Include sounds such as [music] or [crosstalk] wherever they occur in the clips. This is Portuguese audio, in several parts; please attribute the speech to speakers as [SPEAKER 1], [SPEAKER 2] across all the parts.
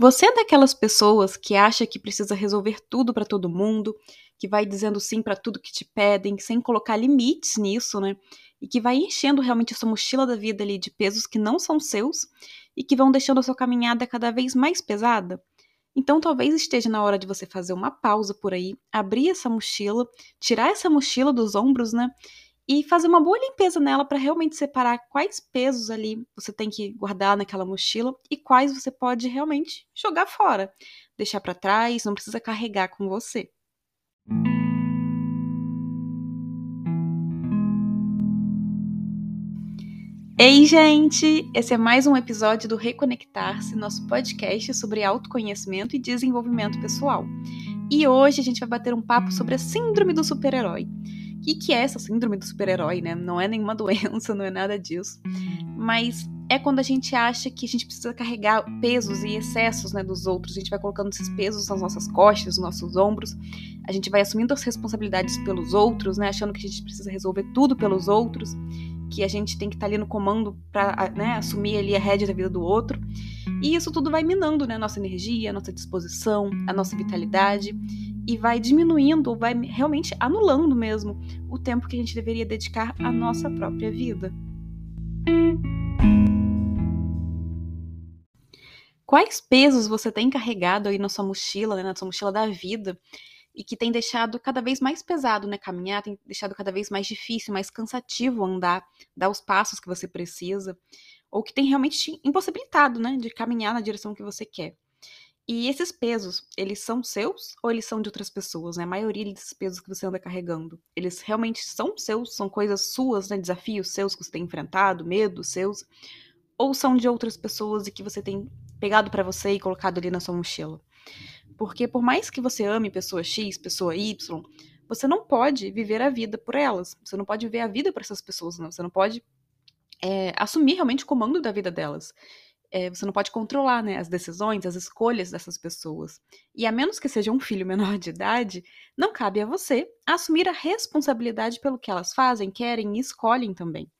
[SPEAKER 1] Você é daquelas pessoas que acha que precisa resolver tudo para todo mundo, que vai dizendo sim para tudo que te pedem, sem colocar limites nisso, né? E que vai enchendo realmente sua mochila da vida ali de pesos que não são seus e que vão deixando a sua caminhada cada vez mais pesada? Então talvez esteja na hora de você fazer uma pausa por aí, abrir essa mochila, tirar essa mochila dos ombros, né? E fazer uma boa limpeza nela para realmente separar quais pesos ali você tem que guardar naquela mochila e quais você pode realmente jogar fora, deixar para trás, não precisa carregar com você. Ei, gente! Esse é mais um episódio do Reconectar-se, nosso podcast sobre autoconhecimento e desenvolvimento pessoal. E hoje a gente vai bater um papo sobre a Síndrome do Super-Herói. O que, que é essa Síndrome do Super-Herói, né? Não é nenhuma [laughs] doença, não é nada disso. Mas é quando a gente acha que a gente precisa carregar pesos e excessos né, dos outros. A gente vai colocando esses pesos nas nossas costas, nos nossos ombros. A gente vai assumindo as responsabilidades pelos outros, né? Achando que a gente precisa resolver tudo pelos outros que a gente tem que estar tá ali no comando para né, assumir ali a rédea da vida do outro. E isso tudo vai minando né, a nossa energia, a nossa disposição, a nossa vitalidade e vai diminuindo ou vai realmente anulando mesmo o tempo que a gente deveria dedicar à nossa própria vida. Quais pesos você tem carregado aí na sua mochila, né, na sua mochila da vida, e que tem deixado cada vez mais pesado, né? Caminhar tem deixado cada vez mais difícil, mais cansativo andar, dar os passos que você precisa, ou que tem realmente te impossibilitado, né, de caminhar na direção que você quer. E esses pesos, eles são seus ou eles são de outras pessoas, né? A maioria desses pesos que você anda carregando, eles realmente são seus, são coisas suas, né? Desafios seus que você tem enfrentado, medos seus, ou são de outras pessoas e que você tem pegado para você e colocado ali na sua mochila. Porque por mais que você ame pessoa X, pessoa Y, você não pode viver a vida por elas. Você não pode viver a vida por essas pessoas, não. Você não pode é, assumir realmente o comando da vida delas. É, você não pode controlar né, as decisões, as escolhas dessas pessoas. E a menos que seja um filho [laughs] menor de idade, não cabe a você assumir a responsabilidade pelo que elas fazem, querem e escolhem também.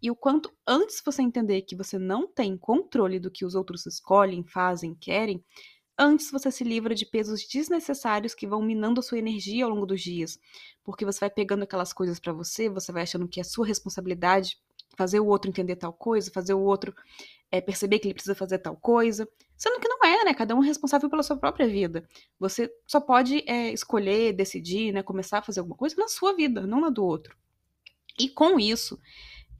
[SPEAKER 1] E o quanto antes você entender que você não tem controle do que os outros escolhem, fazem, querem, Antes você se livra de pesos desnecessários que vão minando a sua energia ao longo dos dias, porque você vai pegando aquelas coisas para você, você vai achando que é sua responsabilidade fazer o outro entender tal coisa, fazer o outro é, perceber que ele precisa fazer tal coisa, sendo que não é, né? Cada um é responsável pela sua própria vida. Você só pode é, escolher, decidir, né? Começar a fazer alguma coisa na sua vida, não na do outro. E com isso,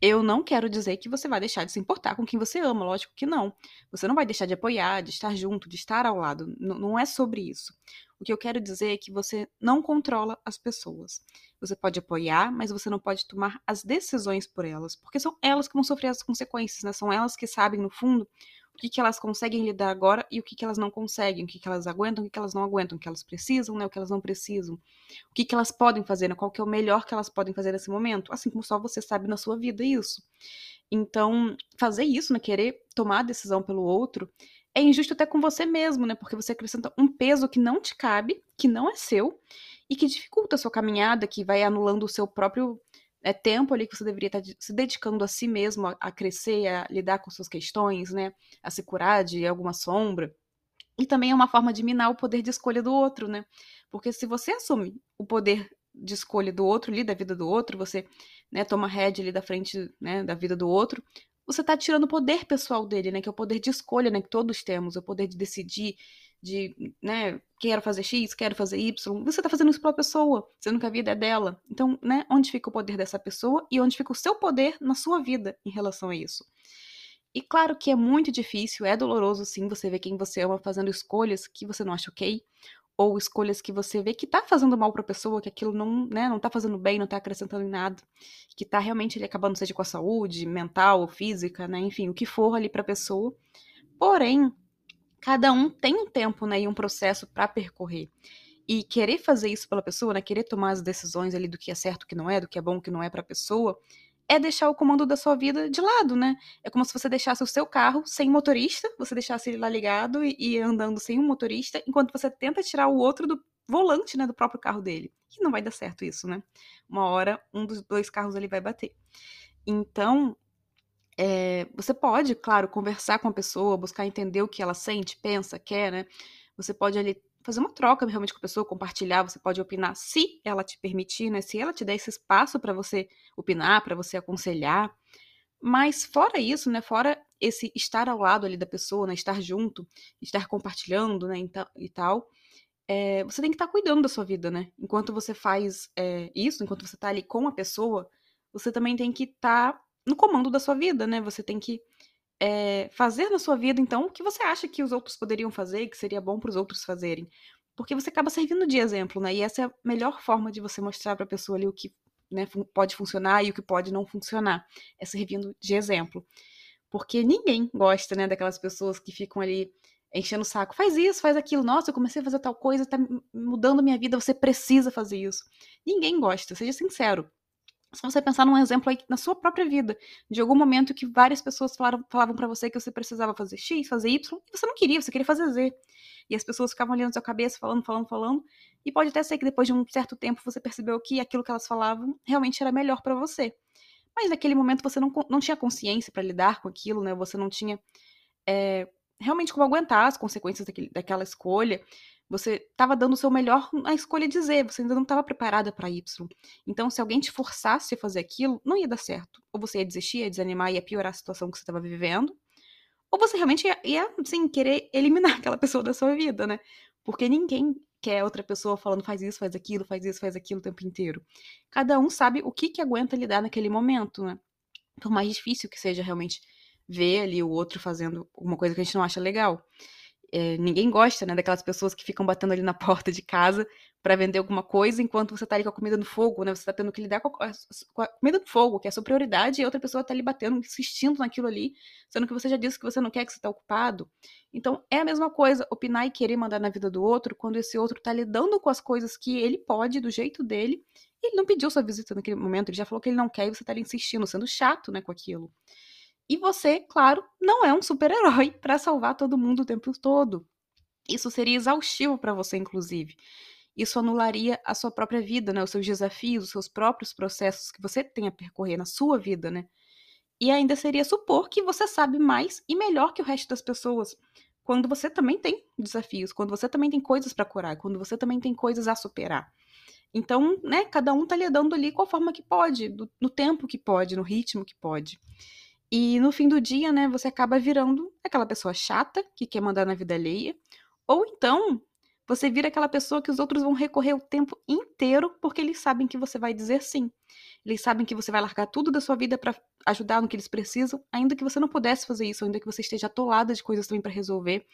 [SPEAKER 1] eu não quero dizer que você vai deixar de se importar com quem você ama, lógico que não. Você não vai deixar de apoiar, de estar junto, de estar ao lado. N não é sobre isso. O que eu quero dizer é que você não controla as pessoas. Você pode apoiar, mas você não pode tomar as decisões por elas, porque são elas que vão sofrer as consequências, né? São elas que sabem, no fundo, que, que elas conseguem lidar agora e o que, que elas não conseguem, o que, que elas aguentam, o que, que elas não aguentam, o que elas precisam, né, o que elas não precisam, o que, que elas podem fazer, né, qual que é o melhor que elas podem fazer nesse momento, assim como só você sabe na sua vida isso. Então, fazer isso, né, querer tomar a decisão pelo outro, é injusto até com você mesmo, né, porque você acrescenta um peso que não te cabe, que não é seu, e que dificulta a sua caminhada, que vai anulando o seu próprio é tempo ali que você deveria estar se dedicando a si mesmo, a, a crescer, a lidar com suas questões, né? A se curar de alguma sombra. E também é uma forma de minar o poder de escolha do outro, né? Porque se você assume o poder de escolha do outro ali, da vida do outro, você né, toma rédea ali da frente né, da vida do outro, você está tirando o poder pessoal dele, né? Que é o poder de escolha, né? Que todos temos, o poder de decidir, de, né, quero fazer X, quero fazer Y, você tá fazendo isso pela pessoa, sendo que a vida é dela. Então, né, onde fica o poder dessa pessoa e onde fica o seu poder na sua vida em relação a isso? E claro que é muito difícil, é doloroso sim você ver quem você ama fazendo escolhas que você não acha ok, ou escolhas que você vê que tá fazendo mal pra pessoa, que aquilo não, né, não tá fazendo bem, não tá acrescentando em nada, que tá realmente ali acabando seja com a saúde mental, física, né, enfim, o que for ali pra pessoa. Porém, cada um tem um tempo, né, e um processo para percorrer. E querer fazer isso pela pessoa, né, querer tomar as decisões ali do que é certo, o que não é, do que é bom, o que não é para a pessoa, é deixar o comando da sua vida de lado, né? É como se você deixasse o seu carro sem motorista, você deixasse ele lá ligado e, e andando sem um motorista, enquanto você tenta tirar o outro do volante, né, do próprio carro dele. E não vai dar certo isso, né? Uma hora um dos dois carros ali vai bater. Então, É, você pode, claro, conversar com a pessoa, buscar entender o que ela sente, pensa, quer, né? Você pode ali fazer uma troca realmente com a pessoa, compartilhar, você pode opinar se ela te permitir, né? Se ela te der esse espaço para você opinar, para você aconselhar. Mas fora isso, né? Fora esse estar ao lado ali da pessoa, né? Estar junto, estar compartilhando, né? E tal. É, você tem que estar tá cuidando da sua vida, né? Enquanto você faz é, isso, enquanto você está ali com a pessoa, você também tem que estar tá no comando da sua vida, né? Você tem que é, fazer na sua vida, então, o que você acha que os outros poderiam fazer e que seria bom para os outros fazerem. Porque você acaba servindo de exemplo, né? E essa é a melhor forma de você mostrar para a pessoa ali o que né, pode funcionar e o que pode não funcionar. É servindo de exemplo. Porque ninguém gosta, né, daquelas pessoas que ficam ali enchendo o saco. Faz isso, faz aquilo. Nossa, eu comecei a fazer tal coisa, tá mudando minha vida, você precisa fazer isso. Ninguém gosta, seja sincero. Se você pensar num exemplo aí na sua própria vida, de algum momento que várias pessoas falaram, falavam para você que você precisava fazer X, fazer Y, e você não queria, você queria fazer Z. E as pessoas ficavam ali na sua cabeça, falando, falando, falando, e pode até ser que depois de um certo tempo você percebeu que aquilo que elas falavam realmente era melhor para você. Mas naquele momento você não, não tinha consciência para lidar com aquilo, né? Você não tinha é, realmente como aguentar as consequências daquele, daquela escolha. Você estava dando o seu melhor na escolha de Z, você ainda não estava preparada para Y. Então, se alguém te forçasse a fazer aquilo, não ia dar certo. Ou você ia desistir, ia desanimar, ia piorar a situação que você estava vivendo. Ou você realmente ia, ia assim, querer eliminar [laughs] aquela pessoa da sua vida, né? Porque ninguém quer outra pessoa falando faz isso, faz aquilo, faz isso, faz aquilo o tempo inteiro. Cada um sabe o que, que aguenta lidar naquele momento, né? Por mais difícil que seja realmente ver ali o outro fazendo alguma coisa que a gente não acha legal. É, ninguém gosta, né, daquelas pessoas que ficam batendo ali na porta de casa para vender alguma coisa enquanto você tá ali com a comida no fogo, né? Você tá tendo que lidar com a, com a, comida no fogo, que é a sua prioridade, e outra pessoa tá ali batendo, insistindo naquilo ali, sendo que você já disse que você não quer, que você tá ocupado. Então, é a mesma coisa opinar e querer mandar na vida do outro quando esse outro tá lidando com as coisas que ele pode, do jeito dele, e ele não pediu sua visita naquele momento, ele já falou que ele não quer e você tá ali insistindo, sendo chato, né, com aquilo. E você, claro, não é um super-herói [laughs] para salvar todo mundo o tempo todo. Isso seria exaustivo para você, inclusive. Isso anularia a sua própria vida, né? Os seus desafios, os seus próprios processos que você tem a percorrer na sua vida, né? E ainda seria supor que você sabe mais e melhor que o resto das pessoas, quando você também tem desafios, quando você também tem coisas para curar, quando você também tem coisas a superar. Então, né, cada um tá lidando ali com a forma que pode, do, no tempo que pode, no ritmo que pode. E no fim do dia, né, você acaba virando aquela pessoa chata que quer mandar na vida alheia, ou então você vira aquela pessoa que os outros vão recorrer o tempo inteiro porque eles sabem que você vai dizer sim. Eles sabem que você vai largar tudo da sua vida para ajudar no que eles precisam, ainda que você não pudesse fazer isso, ainda que você esteja atolada de coisas também para resolver,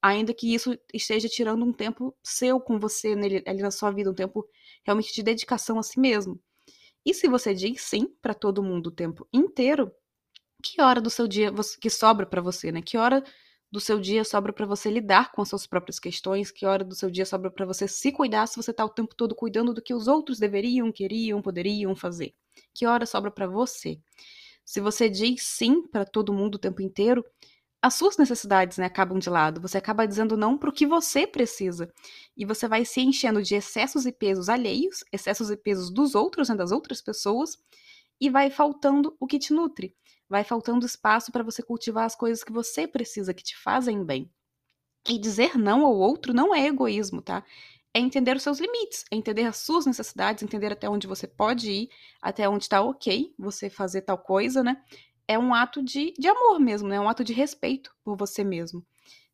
[SPEAKER 1] ainda que isso esteja tirando um tempo seu com você nele, ali na sua vida, um tempo realmente de dedicação a si mesmo. E se você diz sim para todo mundo o tempo inteiro, que hora do seu dia que sobra para você, né? Que hora do seu dia sobra para você lidar com as suas próprias questões? Que hora do seu dia sobra para você se cuidar se você tá o tempo todo cuidando do que os outros deveriam, queriam, poderiam fazer? Que hora sobra para você? Se você diz sim para todo mundo o tempo inteiro, as suas necessidades né, acabam de lado. Você acaba dizendo não para o que você precisa. E você vai se enchendo de excessos e pesos alheios, excessos e pesos dos outros, né, das outras pessoas, e vai faltando o que te nutre vai faltando espaço para você cultivar as coisas que você precisa, que te fazem bem. E dizer não ao outro não é egoísmo, tá? É entender os seus limites, é entender as suas necessidades, entender até onde você pode ir, até onde está ok você fazer tal coisa, né? É um ato de, de amor mesmo, né? É um ato de respeito por você mesmo.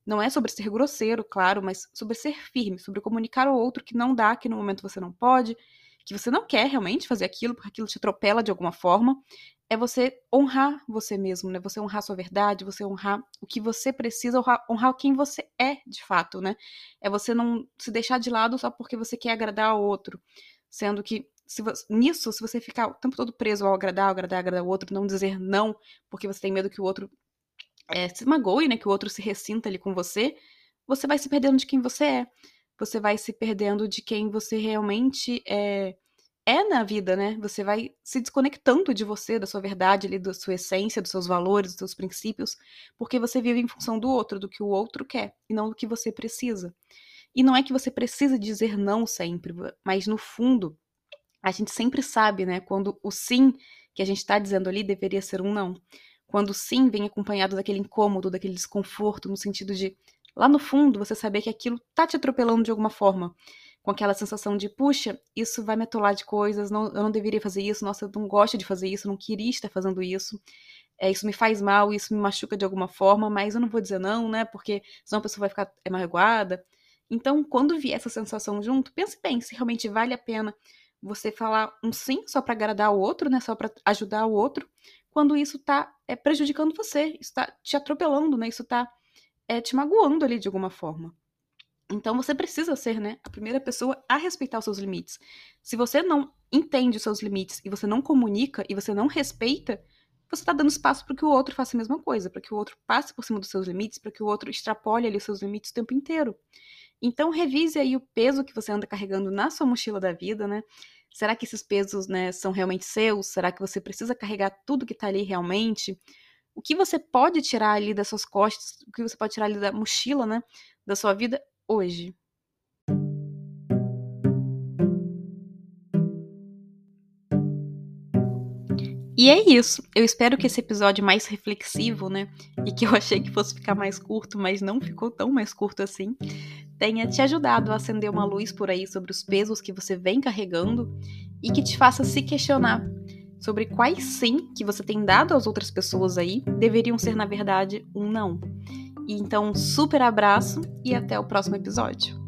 [SPEAKER 1] Não é sobre ser grosseiro, claro, mas sobre ser firme, sobre comunicar ao outro que não dá, que no momento você não pode, que você não quer realmente fazer aquilo, porque aquilo te atropela de alguma forma é você honrar você mesmo, né? Você honrar sua verdade, você honrar o que você precisa, honrar, honrar quem você é de fato, né? É você não se deixar de lado só porque você quer agradar ao outro, sendo que se você, nisso, se você ficar o tempo todo preso ao agradar, ao agradar, agradar o outro, não dizer não, porque você tem medo que o outro é, se magoe, né? Que o outro se ressinta ali com você, você vai se perdendo de quem você é. Você vai se perdendo de quem você realmente é é na vida, né? Você vai se desconectando de você, da sua verdade, ali, da sua essência, dos seus valores, dos seus princípios, porque você vive em função do outro, do que o outro quer, e não do que você precisa. E não é que você precisa dizer não sempre, mas no fundo, a gente sempre sabe, né, quando o sim que a gente está dizendo ali deveria ser um não. Quando sim vem acompanhado daquele incômodo, daquele desconforto, no sentido de lá no fundo você saber que aquilo tá te atropelando de alguma forma. Com aquela sensação de, puxa, isso vai me atolar de coisas, não, eu não deveria fazer isso, nossa, eu não gosto de fazer isso, eu não queria estar fazendo isso. É, isso me faz mal, isso me machuca de alguma forma, mas eu não vou dizer não, né? Porque senão a pessoa vai ficar é, magoada. Então, quando vier essa sensação junto, pense bem se realmente vale a pena você falar um sim só para agradar o outro, né? Só para ajudar o outro, quando isso tá é, prejudicando você, isso tá te atropelando, né? Isso tá é, te magoando ali de alguma forma. Então você precisa ser, né, a primeira pessoa a respeitar os seus limites. Se você não entende os seus limites e você não comunica e você não respeita, você está dando espaço para que o outro faça a mesma coisa, para que o outro passe por cima dos seus limites, para que o outro extrapole ali os seus limites o tempo inteiro. Então revise aí o peso que você anda carregando na sua mochila da vida, né? Será que esses pesos, né, são realmente seus? Será que você precisa carregar tudo que está ali realmente? O que você pode tirar ali das suas costas? O que você pode tirar ali da mochila, né, da sua vida hoje? E é isso. Eu espero que esse episódio mais reflexivo, né, e que eu achei que fosse ficar mais curto, mas não ficou tão mais curto assim, tenha te ajudado a acender uma luz por aí sobre os pesos que você vem carregando e que te faça se questionar sobre quais sim que você tem dado às outras pessoas aí deveriam ser, na verdade, um não. Então, super abraço e até o próximo episódio.